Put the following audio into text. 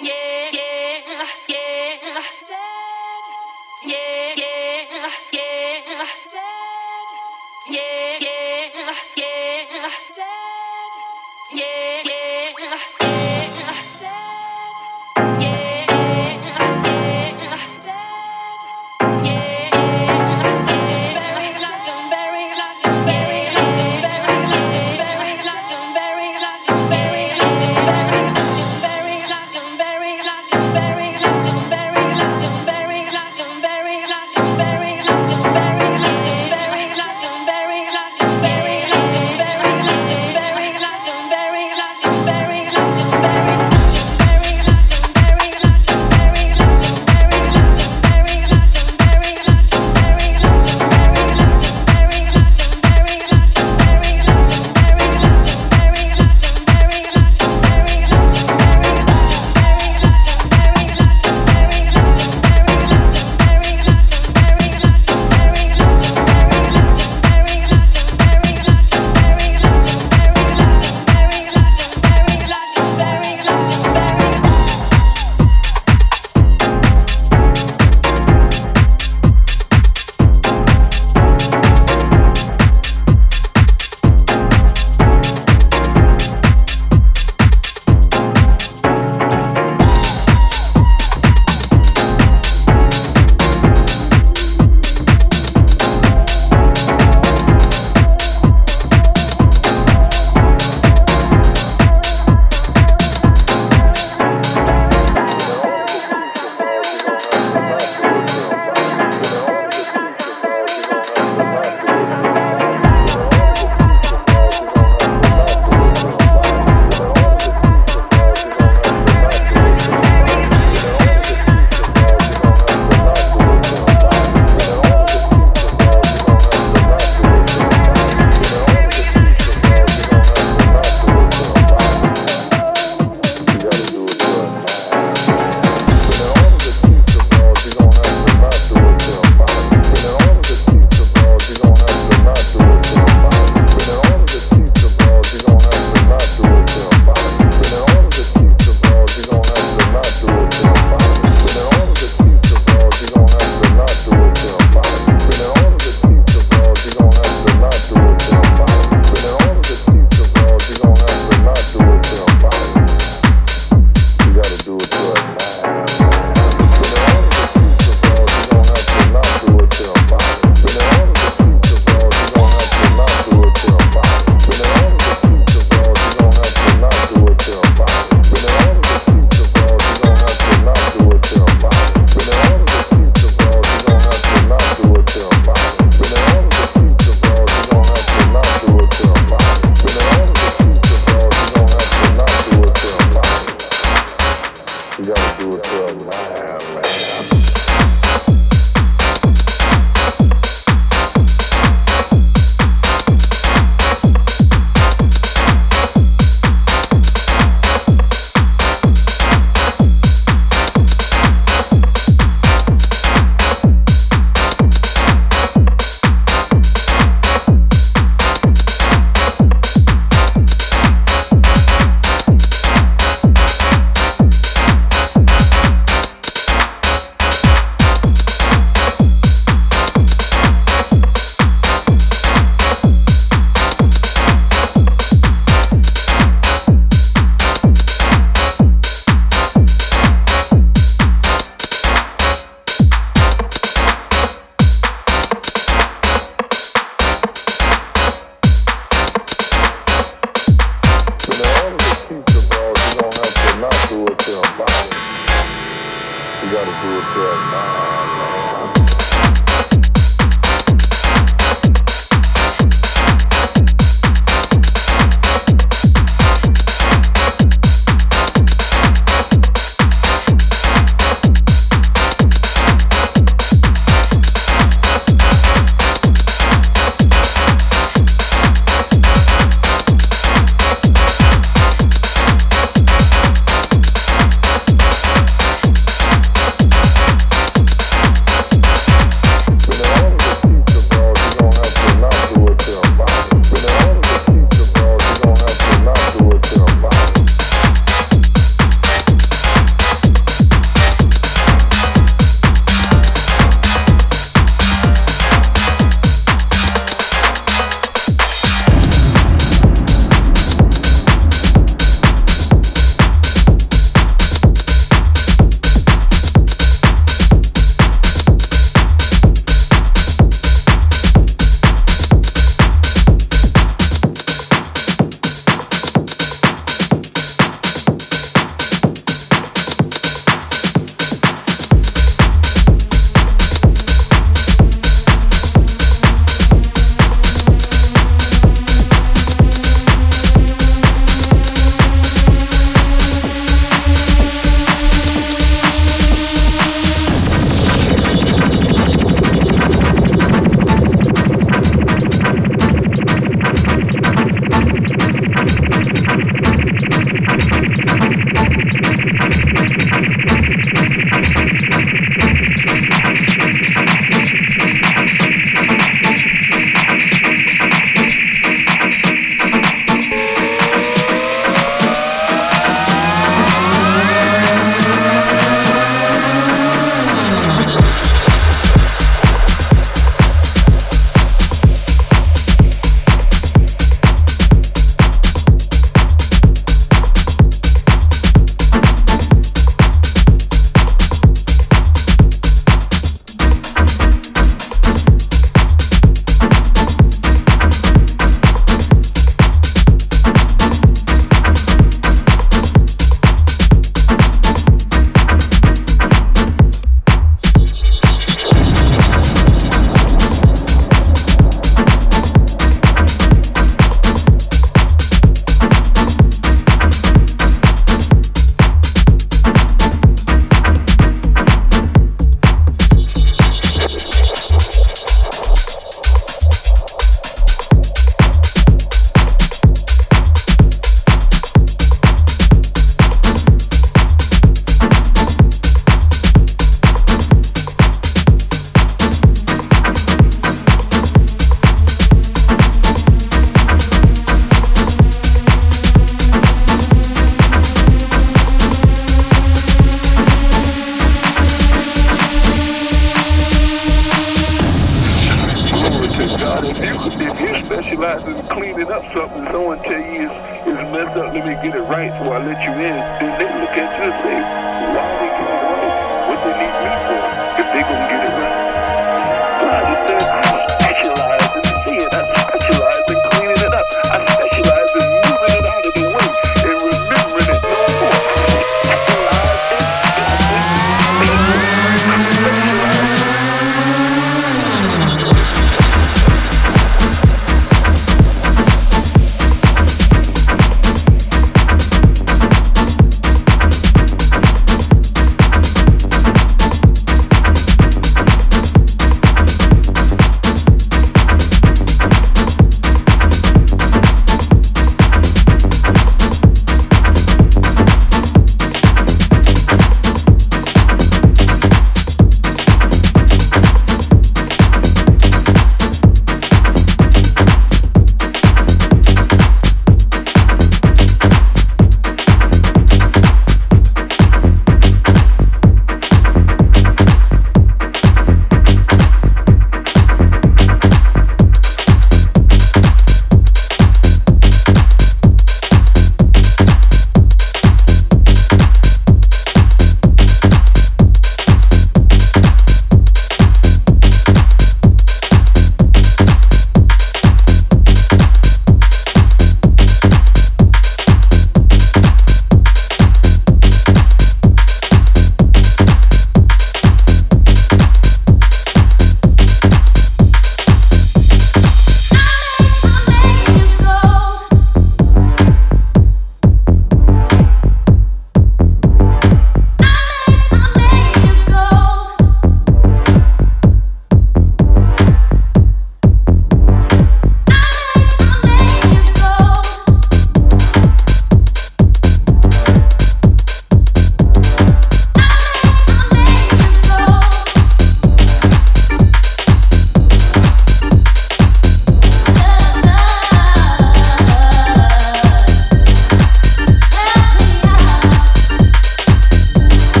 yeah, yeah, yeah.